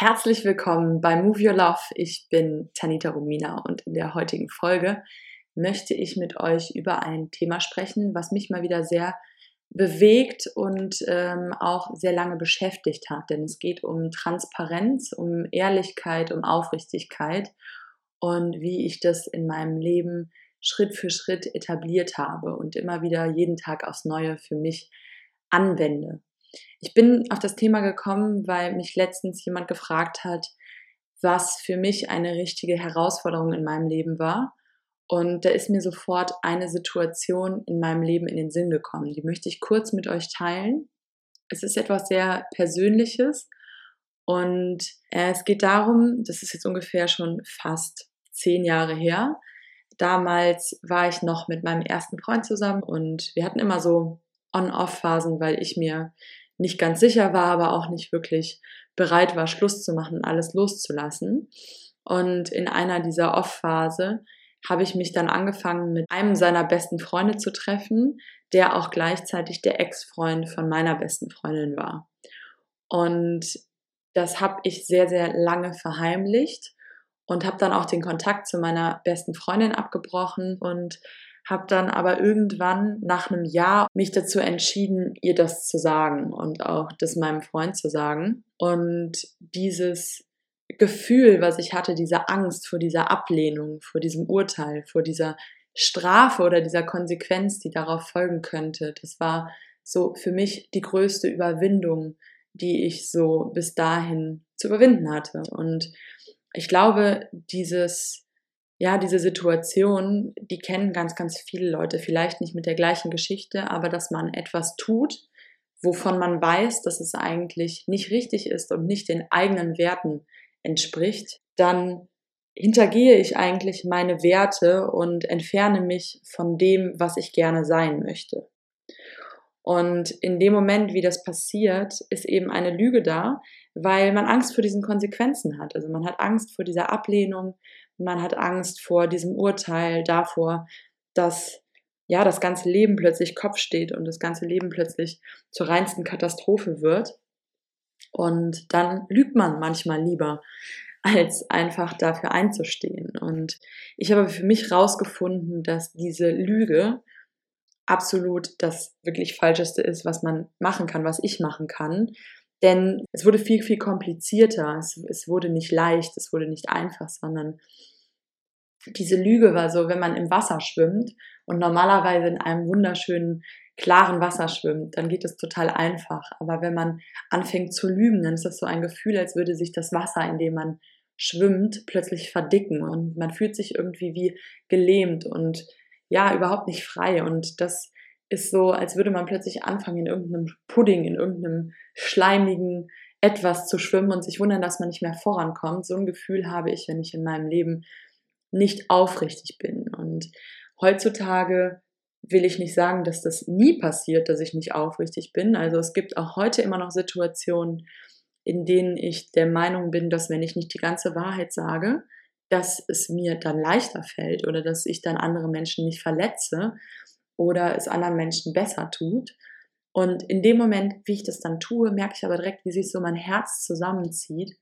Herzlich willkommen bei Move Your Love. Ich bin Tanita Romina und in der heutigen Folge möchte ich mit euch über ein Thema sprechen, was mich mal wieder sehr bewegt und ähm, auch sehr lange beschäftigt hat. Denn es geht um Transparenz, um Ehrlichkeit, um Aufrichtigkeit und wie ich das in meinem Leben Schritt für Schritt etabliert habe und immer wieder jeden Tag aufs Neue für mich anwende. Ich bin auf das Thema gekommen, weil mich letztens jemand gefragt hat, was für mich eine richtige Herausforderung in meinem Leben war. Und da ist mir sofort eine Situation in meinem Leben in den Sinn gekommen. Die möchte ich kurz mit euch teilen. Es ist etwas sehr Persönliches und äh, es geht darum, das ist jetzt ungefähr schon fast zehn Jahre her. Damals war ich noch mit meinem ersten Freund zusammen und wir hatten immer so On-Off-Phasen, weil ich mir nicht ganz sicher war, aber auch nicht wirklich bereit war, Schluss zu machen, alles loszulassen. Und in einer dieser Off-Phase habe ich mich dann angefangen, mit einem seiner besten Freunde zu treffen, der auch gleichzeitig der Ex-Freund von meiner besten Freundin war. Und das habe ich sehr, sehr lange verheimlicht und habe dann auch den Kontakt zu meiner besten Freundin abgebrochen und habe dann aber irgendwann nach einem Jahr mich dazu entschieden, ihr das zu sagen und auch das meinem Freund zu sagen. Und dieses Gefühl, was ich hatte, diese Angst vor dieser Ablehnung, vor diesem Urteil, vor dieser Strafe oder dieser Konsequenz, die darauf folgen könnte, das war so für mich die größte Überwindung, die ich so bis dahin zu überwinden hatte. Und ich glaube, dieses ja, diese Situation, die kennen ganz, ganz viele Leute, vielleicht nicht mit der gleichen Geschichte, aber dass man etwas tut, wovon man weiß, dass es eigentlich nicht richtig ist und nicht den eigenen Werten entspricht, dann hintergehe ich eigentlich meine Werte und entferne mich von dem, was ich gerne sein möchte. Und in dem Moment, wie das passiert, ist eben eine Lüge da, weil man Angst vor diesen Konsequenzen hat. Also man hat Angst vor dieser Ablehnung, man hat Angst vor diesem Urteil, davor, dass ja das ganze Leben plötzlich Kopf steht und das ganze Leben plötzlich zur reinsten Katastrophe wird. Und dann lügt man manchmal lieber, als einfach dafür einzustehen. Und ich habe für mich herausgefunden, dass diese Lüge absolut das wirklich Falscheste ist, was man machen kann, was ich machen kann. Denn es wurde viel, viel komplizierter. Es, es wurde nicht leicht, es wurde nicht einfach, sondern diese Lüge war so, wenn man im Wasser schwimmt und normalerweise in einem wunderschönen, klaren Wasser schwimmt, dann geht es total einfach. Aber wenn man anfängt zu lügen, dann ist das so ein Gefühl, als würde sich das Wasser, in dem man schwimmt, plötzlich verdicken und man fühlt sich irgendwie wie gelähmt und ja, überhaupt nicht frei. Und das ist so, als würde man plötzlich anfangen, in irgendeinem Pudding, in irgendeinem schleimigen etwas zu schwimmen und sich wundern, dass man nicht mehr vorankommt. So ein Gefühl habe ich, wenn ich in meinem Leben nicht aufrichtig bin. Und heutzutage will ich nicht sagen, dass das nie passiert, dass ich nicht aufrichtig bin. Also es gibt auch heute immer noch Situationen, in denen ich der Meinung bin, dass wenn ich nicht die ganze Wahrheit sage, dass es mir dann leichter fällt oder dass ich dann andere Menschen nicht verletze oder es anderen Menschen besser tut. Und in dem Moment, wie ich das dann tue, merke ich aber direkt, wie sich so mein Herz zusammenzieht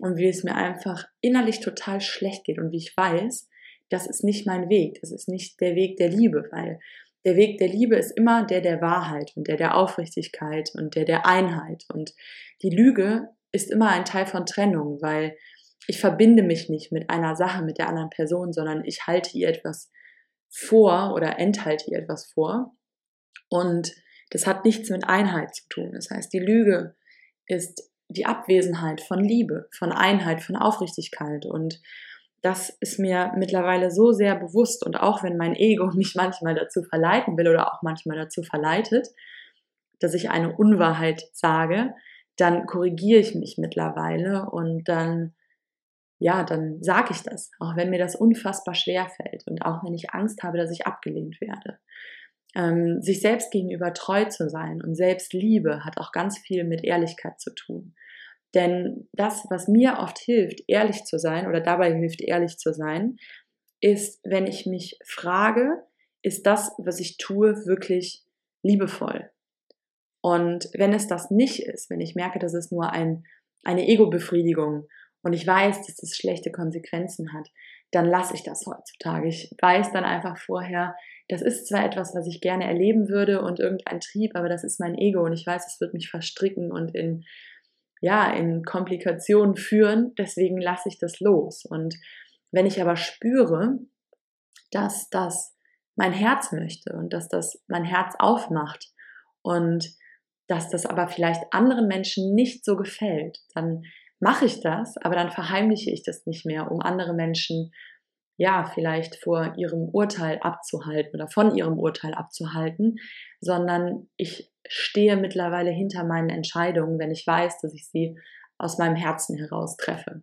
und wie es mir einfach innerlich total schlecht geht. Und wie ich weiß, das ist nicht mein Weg, das ist nicht der Weg der Liebe, weil der Weg der Liebe ist immer der der Wahrheit und der der Aufrichtigkeit und der der Einheit. Und die Lüge ist immer ein Teil von Trennung, weil ich verbinde mich nicht mit einer Sache, mit der anderen Person, sondern ich halte ihr etwas vor oder enthalte ihr etwas vor. Und das hat nichts mit Einheit zu tun. Das heißt, die Lüge ist die Abwesenheit von Liebe, von Einheit, von Aufrichtigkeit. Und das ist mir mittlerweile so sehr bewusst. Und auch wenn mein Ego mich manchmal dazu verleiten will oder auch manchmal dazu verleitet, dass ich eine Unwahrheit sage, dann korrigiere ich mich mittlerweile und dann, ja, dann sage ich das, auch wenn mir das unfassbar schwer fällt und auch wenn ich Angst habe, dass ich abgelehnt werde. Ähm, sich selbst gegenüber treu zu sein und Selbstliebe hat auch ganz viel mit Ehrlichkeit zu tun. Denn das, was mir oft hilft, ehrlich zu sein oder dabei hilft, ehrlich zu sein, ist, wenn ich mich frage, ist das, was ich tue, wirklich liebevoll? Und wenn es das nicht ist, wenn ich merke, dass es nur ein, eine Ego-Befriedigung und ich weiß, dass das schlechte Konsequenzen hat, dann lasse ich das heutzutage. Ich weiß dann einfach vorher, das ist zwar etwas, was ich gerne erleben würde und irgendein Trieb, aber das ist mein Ego und ich weiß, es wird mich verstricken und in, ja, in Komplikationen führen. Deswegen lasse ich das los. Und wenn ich aber spüre, dass das mein Herz möchte und dass das mein Herz aufmacht und dass das aber vielleicht anderen Menschen nicht so gefällt, dann mache ich das, aber dann verheimliche ich das nicht mehr, um andere Menschen ja vielleicht vor ihrem Urteil abzuhalten oder von ihrem Urteil abzuhalten, sondern ich stehe mittlerweile hinter meinen Entscheidungen, wenn ich weiß, dass ich sie aus meinem Herzen heraus treffe.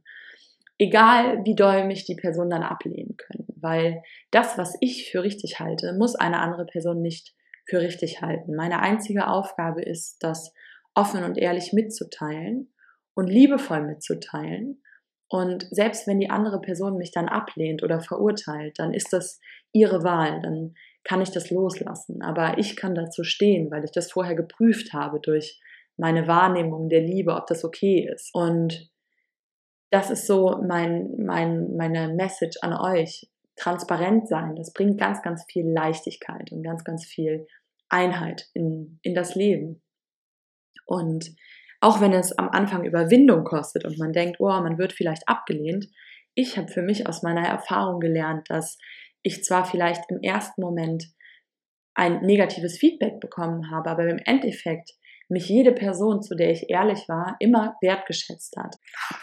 Egal wie doll mich die Person dann ablehnen können, weil das, was ich für richtig halte, muss eine andere Person nicht für richtig halten. Meine einzige Aufgabe ist, das offen und ehrlich mitzuteilen und liebevoll mitzuteilen. Und selbst wenn die andere Person mich dann ablehnt oder verurteilt, dann ist das ihre Wahl, dann kann ich das loslassen. Aber ich kann dazu stehen, weil ich das vorher geprüft habe durch meine Wahrnehmung der Liebe, ob das okay ist. Und das ist so mein, mein, meine Message an euch. Transparent sein, das bringt ganz, ganz viel Leichtigkeit und ganz, ganz viel Einheit in, in das Leben. Und auch wenn es am Anfang Überwindung kostet und man denkt, oh, man wird vielleicht abgelehnt, ich habe für mich aus meiner Erfahrung gelernt, dass ich zwar vielleicht im ersten Moment ein negatives Feedback bekommen habe, aber im Endeffekt mich jede Person, zu der ich ehrlich war, immer wertgeschätzt hat.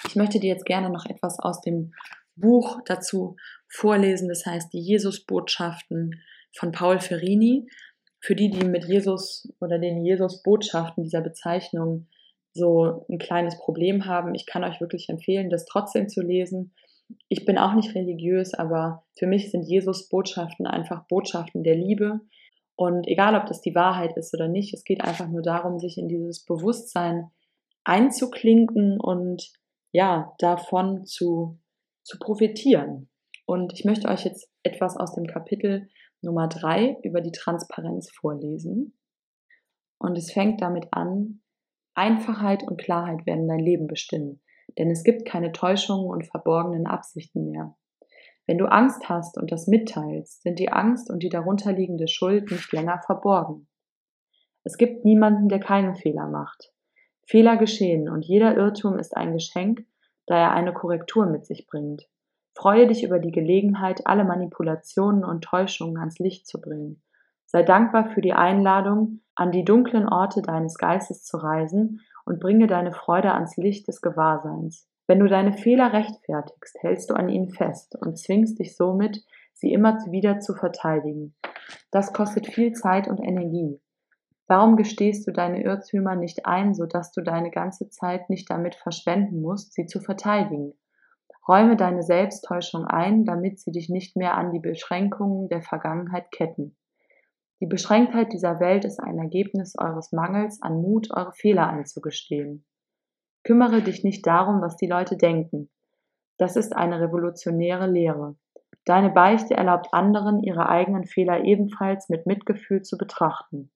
Ich möchte dir jetzt gerne noch etwas aus dem Buch dazu vorlesen, das heißt die Jesus-Botschaften von Paul Ferrini. Für die, die mit Jesus oder den Jesus-Botschaften dieser Bezeichnung so ein kleines Problem haben, ich kann euch wirklich empfehlen, das trotzdem zu lesen. Ich bin auch nicht religiös, aber für mich sind Jesus-Botschaften einfach Botschaften der Liebe. Und egal, ob das die Wahrheit ist oder nicht, es geht einfach nur darum, sich in dieses Bewusstsein einzuklinken und ja, davon zu, zu profitieren. Und ich möchte euch jetzt etwas aus dem Kapitel Nummer drei über die Transparenz vorlesen. Und es fängt damit an, Einfachheit und Klarheit werden dein Leben bestimmen, denn es gibt keine Täuschungen und verborgenen Absichten mehr. Wenn du Angst hast und das mitteilst, sind die Angst und die darunterliegende Schuld nicht länger verborgen. Es gibt niemanden, der keinen Fehler macht. Fehler geschehen und jeder Irrtum ist ein Geschenk, da er eine Korrektur mit sich bringt. Freue dich über die Gelegenheit, alle Manipulationen und Täuschungen ans Licht zu bringen. Sei dankbar für die Einladung, an die dunklen Orte deines Geistes zu reisen und bringe deine Freude ans Licht des Gewahrseins. Wenn du deine Fehler rechtfertigst, hältst du an ihnen fest und zwingst dich somit, sie immer wieder zu verteidigen. Das kostet viel Zeit und Energie. Warum gestehst du deine Irrtümer nicht ein, sodass du deine ganze Zeit nicht damit verschwenden musst, sie zu verteidigen? Räume deine Selbsttäuschung ein, damit sie dich nicht mehr an die Beschränkungen der Vergangenheit ketten. Die Beschränktheit dieser Welt ist ein Ergebnis eures Mangels an Mut, eure Fehler einzugestehen. Kümmere dich nicht darum, was die Leute denken. Das ist eine revolutionäre Lehre. Deine Beichte erlaubt anderen, ihre eigenen Fehler ebenfalls mit Mitgefühl zu betrachten.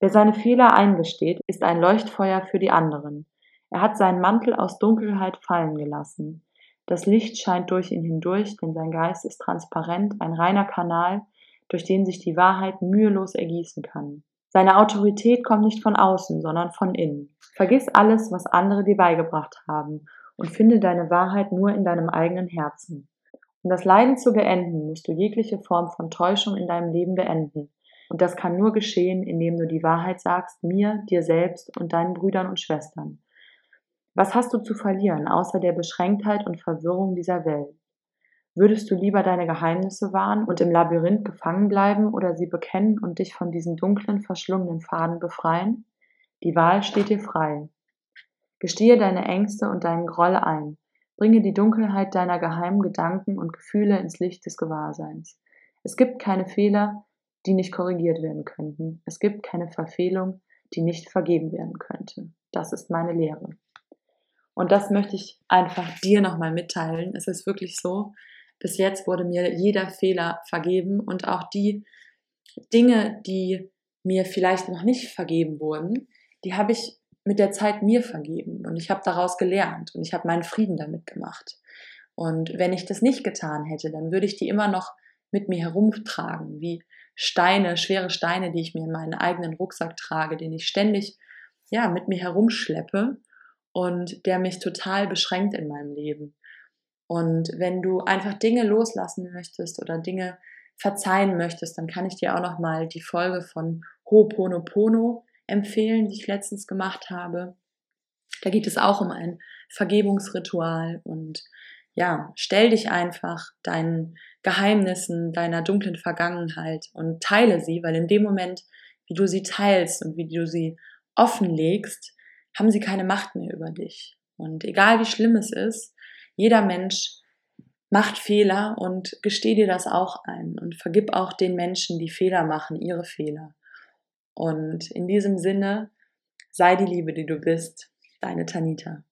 Wer seine Fehler eingesteht, ist ein Leuchtfeuer für die anderen. Er hat seinen Mantel aus Dunkelheit fallen gelassen. Das Licht scheint durch ihn hindurch, denn sein Geist ist transparent, ein reiner Kanal, durch den sich die Wahrheit mühelos ergießen kann. Seine Autorität kommt nicht von außen, sondern von innen. Vergiss alles, was andere dir beigebracht haben und finde deine Wahrheit nur in deinem eigenen Herzen. Um das Leiden zu beenden, musst du jegliche Form von Täuschung in deinem Leben beenden. Und das kann nur geschehen, indem du die Wahrheit sagst, mir, dir selbst und deinen Brüdern und Schwestern. Was hast du zu verlieren, außer der Beschränktheit und Verwirrung dieser Welt? Würdest du lieber deine Geheimnisse wahren und im Labyrinth gefangen bleiben oder sie bekennen und dich von diesen dunklen, verschlungenen Faden befreien? Die Wahl steht dir frei. Gestehe deine Ängste und deinen Groll ein. Bringe die Dunkelheit deiner geheimen Gedanken und Gefühle ins Licht des Gewahrseins. Es gibt keine Fehler, die nicht korrigiert werden könnten. Es gibt keine Verfehlung, die nicht vergeben werden könnte. Das ist meine Lehre. Und das möchte ich einfach dir nochmal mitteilen. Es ist wirklich so, bis jetzt wurde mir jeder Fehler vergeben und auch die Dinge, die mir vielleicht noch nicht vergeben wurden, die habe ich mit der Zeit mir vergeben und ich habe daraus gelernt und ich habe meinen Frieden damit gemacht. Und wenn ich das nicht getan hätte, dann würde ich die immer noch mit mir herumtragen, wie Steine, schwere Steine, die ich mir in meinen eigenen Rucksack trage, den ich ständig ja mit mir herumschleppe und der mich total beschränkt in meinem Leben. Und wenn du einfach Dinge loslassen möchtest oder Dinge verzeihen möchtest, dann kann ich dir auch noch mal die Folge von Ho'oponopono empfehlen, die ich letztens gemacht habe. Da geht es auch um ein Vergebungsritual und ja, stell dich einfach deinen Geheimnissen, deiner dunklen Vergangenheit und teile sie, weil in dem Moment, wie du sie teilst und wie du sie offenlegst, haben sie keine Macht mehr über dich. Und egal wie schlimm es ist, jeder Mensch macht Fehler und gesteh dir das auch ein und vergib auch den Menschen, die Fehler machen, ihre Fehler. Und in diesem Sinne, sei die Liebe, die du bist, deine Tanita.